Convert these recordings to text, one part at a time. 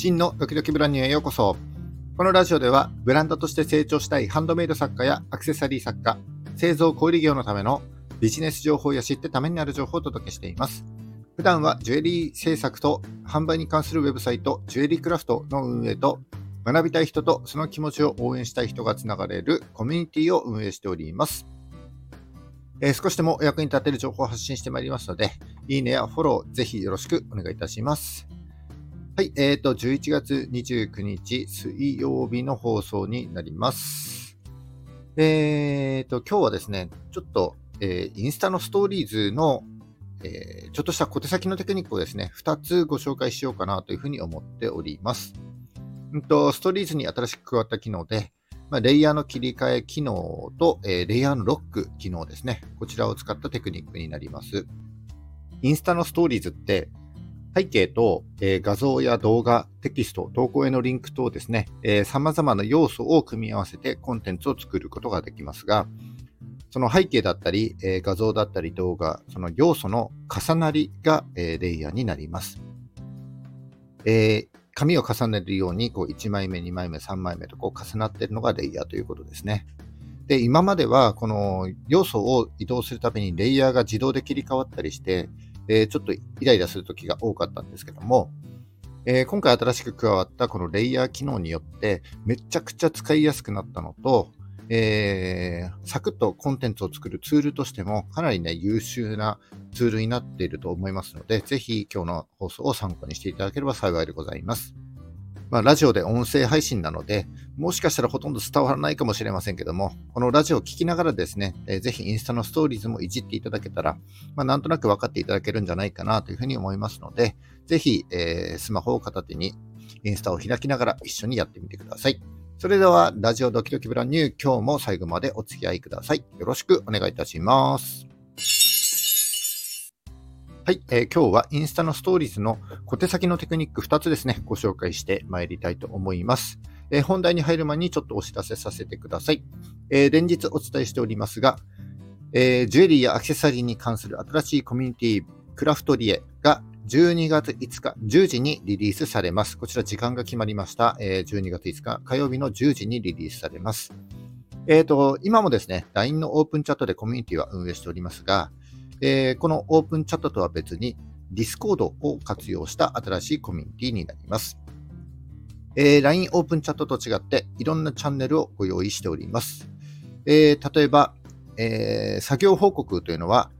真のドキドキブランニューへようこそ。このラジオでは、ブランドとして成長したいハンドメイド作家やアクセサリー作家、製造小売業のためのビジネス情報や知ってためになる情報をお届けしています。普段はジュエリー制作と販売に関するウェブサイト、ジュエリークラフトの運営と、学びたい人とその気持ちを応援したい人がつながれるコミュニティを運営しております。えー、少しでもお役に立てる情報を発信してまいりますので、いいねやフォローぜひよろしくお願いいたします。はい、えっ、ー、と、11月29日水曜日の放送になります。えっ、ー、と、今日はですね、ちょっと、えー、インスタのストーリーズの、えー、ちょっとした小手先のテクニックをですね、2つご紹介しようかなというふうに思っております。んと、ストーリーズに新しく加わった機能で、まあ、レイヤーの切り替え機能と、えー、レイヤーのロック機能ですね。こちらを使ったテクニックになります。インスタのストーリーズって、背景と、えー、画像や動画、テキスト、投稿へのリンク等ですね、えー、様々な要素を組み合わせてコンテンツを作ることができますが、その背景だったり、えー、画像だったり動画、その要素の重なりが、え、レイヤーになります。え、紙を重ねるようにこう1枚目、2枚目、3枚目とこう重なっているのがレイヤーということですね。で、今まではこの要素を移動するためにレイヤーが自動で切り替わったりして、えー、ちょっとイライラする時が多かったんですけども、えー、今回新しく加わったこのレイヤー機能によってめちゃくちゃ使いやすくなったのと、えー、サクッとコンテンツを作るツールとしてもかなりね、優秀なツールになっていると思いますので、ぜひ今日の放送を参考にしていただければ幸いでございます。まあ、ラジオで音声配信なので、もしかしたらほとんど伝わらないかもしれませんけども、このラジオを聴きながらですね、えー、ぜひインスタのストーリーズもいじっていただけたら、まあ、なんとなく分かっていただけるんじゃないかなというふうに思いますので、ぜひ、えー、スマホを片手にインスタを開きながら一緒にやってみてください。それでは、ラジオドキドキブランニュー、今日も最後までお付き合いください。よろしくお願いいたします。はい、えー、今日はインスタのストーリーズの小手先のテクニック2つですね、ご紹介してまいりたいと思います。えー、本題に入る前にちょっとお知らせさせてください。えー、連日お伝えしておりますが、えジュエリーやアクセサリーに関する新しいコミュニティ、クラフトリエが12月5日10時にリリースされます。こちら時間が決まりました。え12月5日火曜日の10時にリリースされます。えっ、と、今もですね、LINE のオープンチャットでコミュニティは運営しておりますが、えー、このオープンチャットとは別に Discord を活用した新しいコミュニティになります。えー、LINE オープンチャットと違っていろんなチャンネルをご用意しております。えー、例えば、えー、作業報告というのは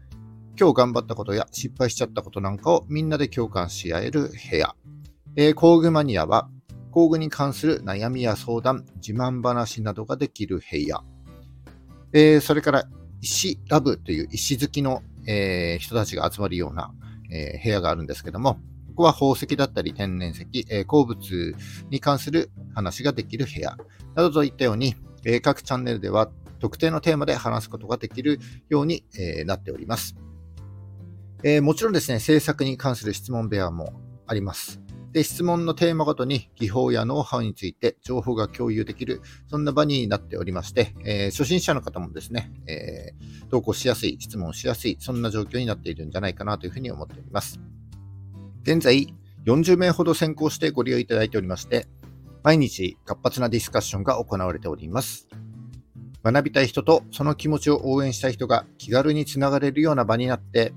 今日頑張ったことや失敗しちゃったことなんかをみんなで共感し合える部屋。え、工具マニアは工具に関する悩みや相談、自慢話などができる部屋。え、それから石ラブという石好きのえー、人たちが集まるような、えー、部屋があるんですけども、ここは宝石だったり天然石、えー、鉱物に関する話ができる部屋などといったように、えー、各チャンネルでは特定のテーマで話すことができるように、えー、なっております、えー。もちろんですね、制作に関する質問部屋もあります。で、質問のテーマごとに技法やノウハウについて情報が共有できる、そんな場になっておりまして、えー、初心者の方もですね、えー、投稿しやすい、質問しやすい、そんな状況になっているんじゃないかなというふうに思っております。現在、40名ほど先行してご利用いただいておりまして、毎日活発なディスカッションが行われております。学びたい人とその気持ちを応援したい人が気軽につながれるような場になって、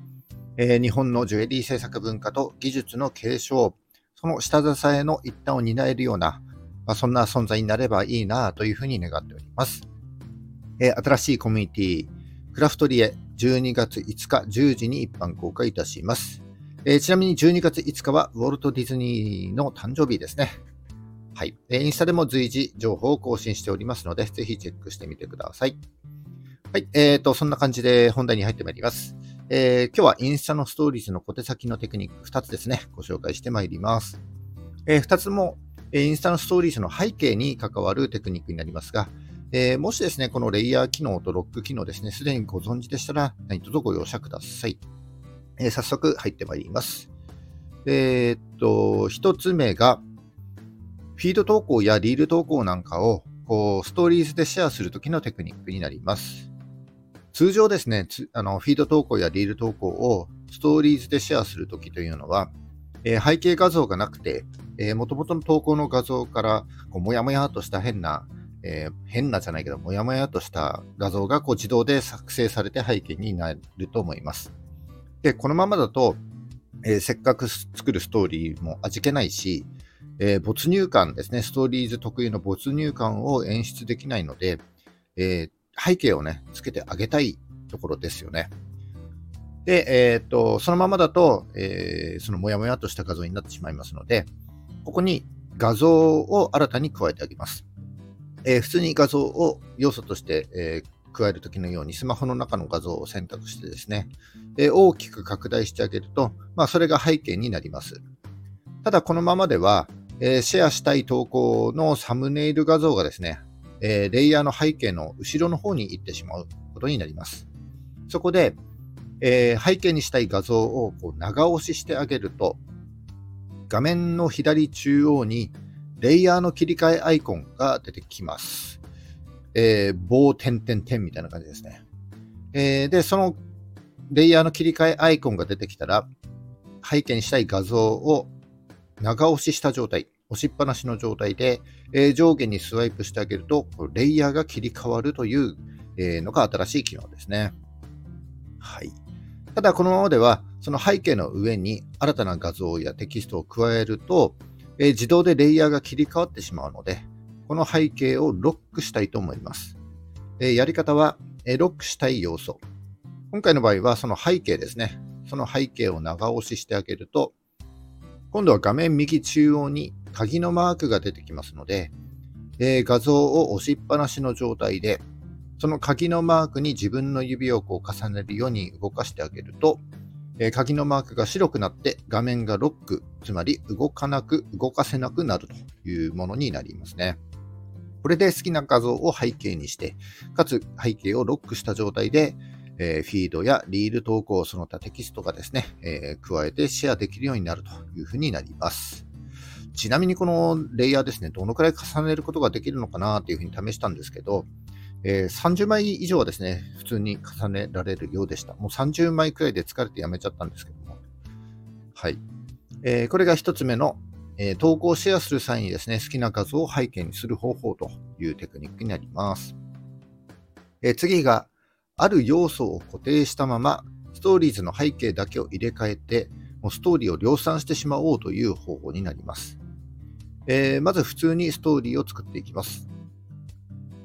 えー、日本のジュエリー制作文化と技術の継承、その下支えの一端を担えるような、まあ、そんな存在になればいいなというふうに願っております。えー、新しいコミュニティ、クラフトリエ12月5日10時に一般公開いたします。えー、ちなみに12月5日はウォルト・ディズニーの誕生日ですね。はい。インスタでも随時情報を更新しておりますので、ぜひチェックしてみてください。はい。え、ー、と、そんな感じで本題に入ってまいります。えー、今日はインスタのストーリーズの小手先のテクニック2つですね、ご紹介してまいります。えー、2つも、えインスタのストーリーズの背景に関わるテクニックになりますが、えー、もしですね、このレイヤー機能とロック機能ですね、すでにご存知でしたら、何卒ご容赦ください。えー、早速入ってまいります。えー、っと、1つ目が、フィード投稿やリール投稿なんかを、こう、ストーリーズでシェアするときのテクニックになります。通常ですね、あのフィード投稿やリール投稿をストーリーズでシェアするときというのは、えー、背景画像がなくて、えー、元々の投稿の画像からこうもやもやとした変な、えー、変なじゃないけど、もやもやとした画像がこう自動で作成されて背景になると思います。で、このままだと、えー、せっかく作るストーリーも味気ないし、えー、没入感ですね、ストーリーズ特有の没入感を演出できないので、えー、背景をね、つけてあげたいところですよね。で、えっ、と、そのままだと、えそのもやもやとした画像になってしまいますので、ここに画像を新たに加えてあげます。え普通に画像を要素として、え加えるときのようにスマホの中の画像を選択してですね、え大きく拡大してあげると、まあ、それが背景になります。ただこのままでは、え、シェアしたい投稿のサムネイル画像がですね、えー、レイヤーの背景の後ろの方に行ってしまうことになります。そこで、えー、背景にしたい画像をこう長押ししてあげると、画面の左中央にレイヤーの切り替えアイコンが出てきます。えー、棒点々点みたいな感じですね。えー、で、そのレイヤーの切り替えアイコンが出てきたら、背景にしたい画像を長押しした状態、押しっぱなしの状態で、えー、上下にスワイプしてあげると、レイヤーが切り替わるという、え、のが新しい機能ですね。はい。ただ、このままでは、その背景の上に新たな画像やテキストを加えると、えー、自動でレイヤーが切り替わってしまうので、この背景をロックしたいと思います。えー、やり方は、え、ロックしたい要素。今回の場合は、その背景ですね。その背景を長押ししてあげると、今度は画面右中央に鍵のマークが出てきますので、えー、画像を押しっぱなしの状態で、その鍵のマークに自分の指をこう重ねるように動かしてあげると、えー、鍵のマークが白くなって画面がロック、つまり動かなく、動かせなくなるというものになりますね。これで好きな画像を背景にして、かつ背景をロックした状態で、えー、フィードやリール投稿その他テキストがですね、えー、加えてシェアできるようになるというふうになります。ちなみにこのレイヤーですね、どのくらい重ねることができるのかなというふうに試したんですけど、えー、30枚以上はですね、普通に重ねられるようでした。もう30枚くらいで疲れてやめちゃったんですけども。はい。えー、これが1つ目の、えー、投稿をシェアする際にですね、好きな画像を背景にする方法というテクニックになります。え次が、ある要素を固定したまま、ストーリーズの背景だけを入れ替えて、もうストーリーを量産してしまおうという方法になります。えー、まず普通にストーリーを作っていきます。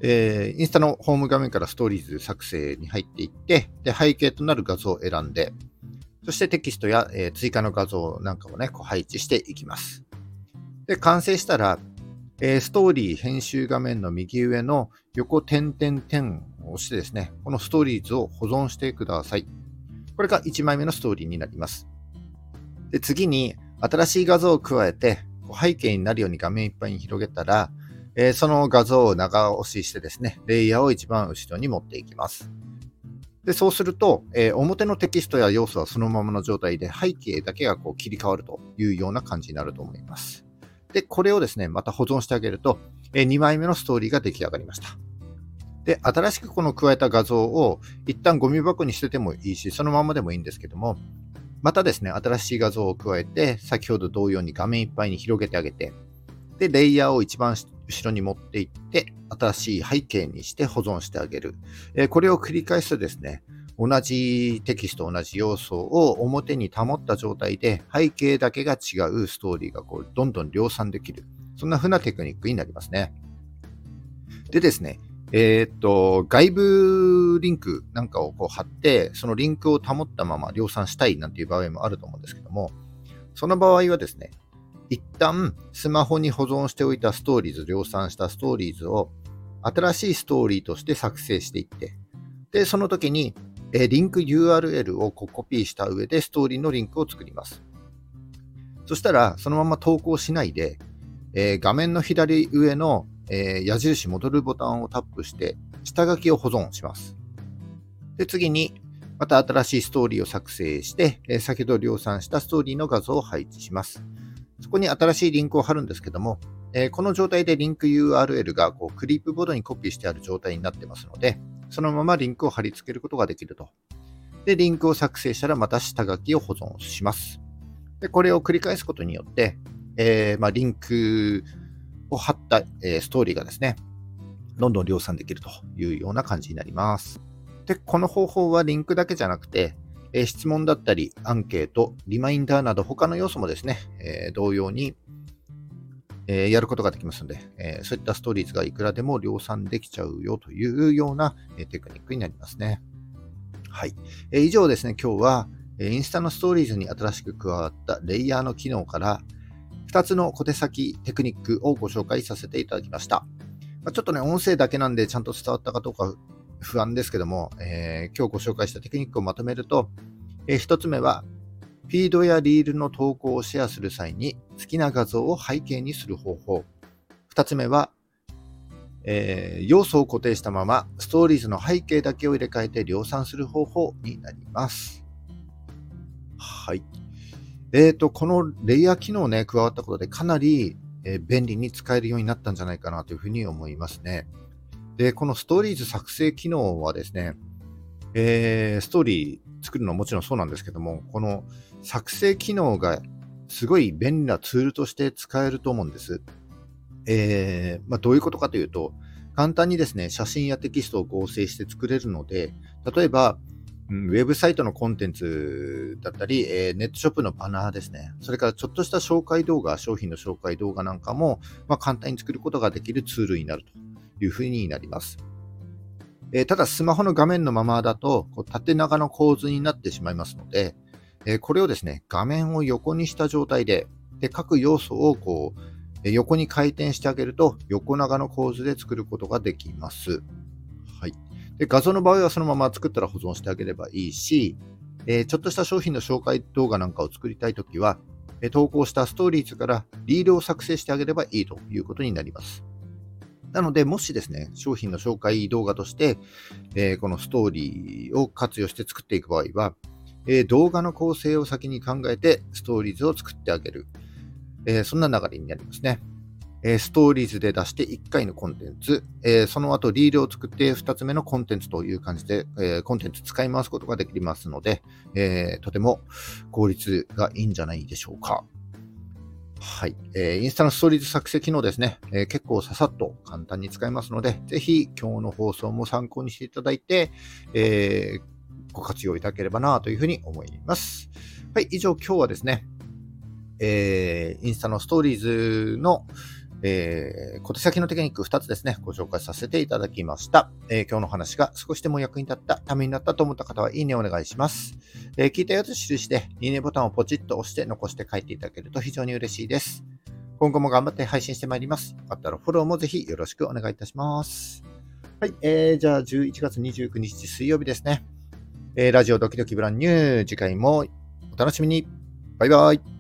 えー、インスタのホーム画面からストーリーズ作成に入っていって、で背景となる画像を選んで、そしてテキストや、えー、追加の画像なんかをね、こう配置していきます。で、完成したら、えー、ストーリー編集画面の右上の横点々点を押してですね、このストーリーズを保存してください。これが1枚目のストーリーになります。で次に、新しい画像を加えて、背景になるように画面いっぱいに広げたら、えー、その画像を長押ししてですね、レイヤーを一番後ろに持っていきます。でそうすると、えー、表のテキストや要素はそのままの状態で背景だけがこう切り替わるというような感じになると思います。で、これをですね、また保存してあげると、え2枚目のストーリーが出来上がりました。で、新しくこの加えた画像を一旦ゴミ箱に捨ててもいいし、そのままでもいいんですけども、またですね、新しい画像を加えて、先ほど同様に画面いっぱいに広げてあげて、で、レイヤーを一番後ろに持っていって、新しい背景にして保存してあげる。え、これを繰り返すとですね、同じテキスト、同じ要素を表に保った状態で背景だけが違うストーリーがこうどんどん量産できる。そんな風なテクニックになりますね。でですね、えー、っと、外部リンクなんかをこう貼って、そのリンクを保ったまま量産したいなんていう場合もあると思うんですけども、その場合はですね、一旦スマホに保存しておいたストーリーズ、量産したストーリーズを新しいストーリーとして作成していって、で、その時にえリンク URL をこうコピーした上でストーリーのリンクを作ります。そしたら、そのまま投稿しないで、えー、画面の左上の、えー、矢印戻るボタンをタップして、下書きを保存します。で、次に、また新しいストーリーを作成して、えー、先ほど量産したストーリーの画像を配置します。そこに新しいリンクを貼るんですけども、えー、この状態でリンク URL がこうクリップボードにコピーしてある状態になってますので、そのままリンクを貼り付けることができると。で、リンクを作成したらまた下書きを保存します。でこれを繰り返すことによって、えー、まあ、リンクを貼った、え、ストーリーがですね、どんどん量産できるというような感じになります。で、この方法はリンクだけじゃなくて、え、質問だったり、アンケート、リマインダーなど他の要素もですね、え同様に、えやることができますので、えそういったストーリーズがいくらでも量産できちゃうよというような、えテクニックになりますね。はい。え以上ですね、今日は、インスタのストーリーズに新しく加わったレイヤーの機能から、2つの小手先テクニックをご紹介させていただきました。まちょっとね、音声だけなんでちゃんと伝わったかどうか不安ですけども、えー、今日ご紹介したテクニックをまとめると、えー、1つ目は、フィードやリールの投稿をシェアする際に好きな画像を背景にする方法。2つ目は、えー、要素を固定したままストーリーズの背景だけを入れ替えて量産する方法になります。はい。えっ、ー、と、このレイヤー機能ね、加わったことでかなり、えー、便利に使えるようになったんじゃないかなというふうに思いますね。で、このストーリーズ作成機能はですね、えー、ストーリー作るのはもちろんそうなんですけども、この作成機能がすごい便利なツールとして使えると思うんです。えー、まあ、どういうことかというと、簡単にですね、写真やテキストを合成して作れるので、例えば、ウェブサイトのコンテンツだったり、えー、ネットショップのバナーですね。それからちょっとした紹介動画、商品の紹介動画なんかも、まあ、簡単に作ることができるツールになるというふうになります。えー、ただ、スマホの画面のままだと、こう縦長の構図になってしまいますので、えー、これをですね、画面を横にした状態で、で各要素をこう横に回転してあげると、横長の構図で作ることができます。で画像の場合はそのまま作ったら保存してあげればいいし、えー、ちょっとした商品の紹介動画なんかを作りたいときは、え投稿したストーリーズからリールを作成してあげればいいということになります。なので、もしですね、商品の紹介動画として、えー、このストーリーを活用して作っていく場合は、えー、動画の構成を先に考えてストーリーズを作ってあげる。えー、そんな流れになりますね。えストーリーズで出して1回のコンテンツ、えその後リールを作って2つ目のコンテンツという感じで、えコンテンツ使い回すことができますので、えとても効率がいいんじゃないでしょうか。はい。えー、インスタのストーリーズ作成機能ですね、えー、結構ささっと簡単に使えますので、ぜひ今日の放送も参考にしていただいて、えー、ご活用いただければなというふうに思います。はい。以上今日はですね、えー、インスタのストーリーズの、えー、小手先のテクニック2つですね、ご紹介させていただきました。えー、今日の話が少しでも役に立った、ためになったと思った方は、いいねお願いします。えー、聞いたよと印で、いいねボタンをポチッと押して残して書いていただけると非常に嬉しいです。今後も頑張って配信してまいります。よかったらフォローもぜひよろしくお願いいたします。はい、えー、じゃあ11月29日水曜日ですね。えー、ラジオドキドキブランニュー、次回もお楽しみに。バイバイ。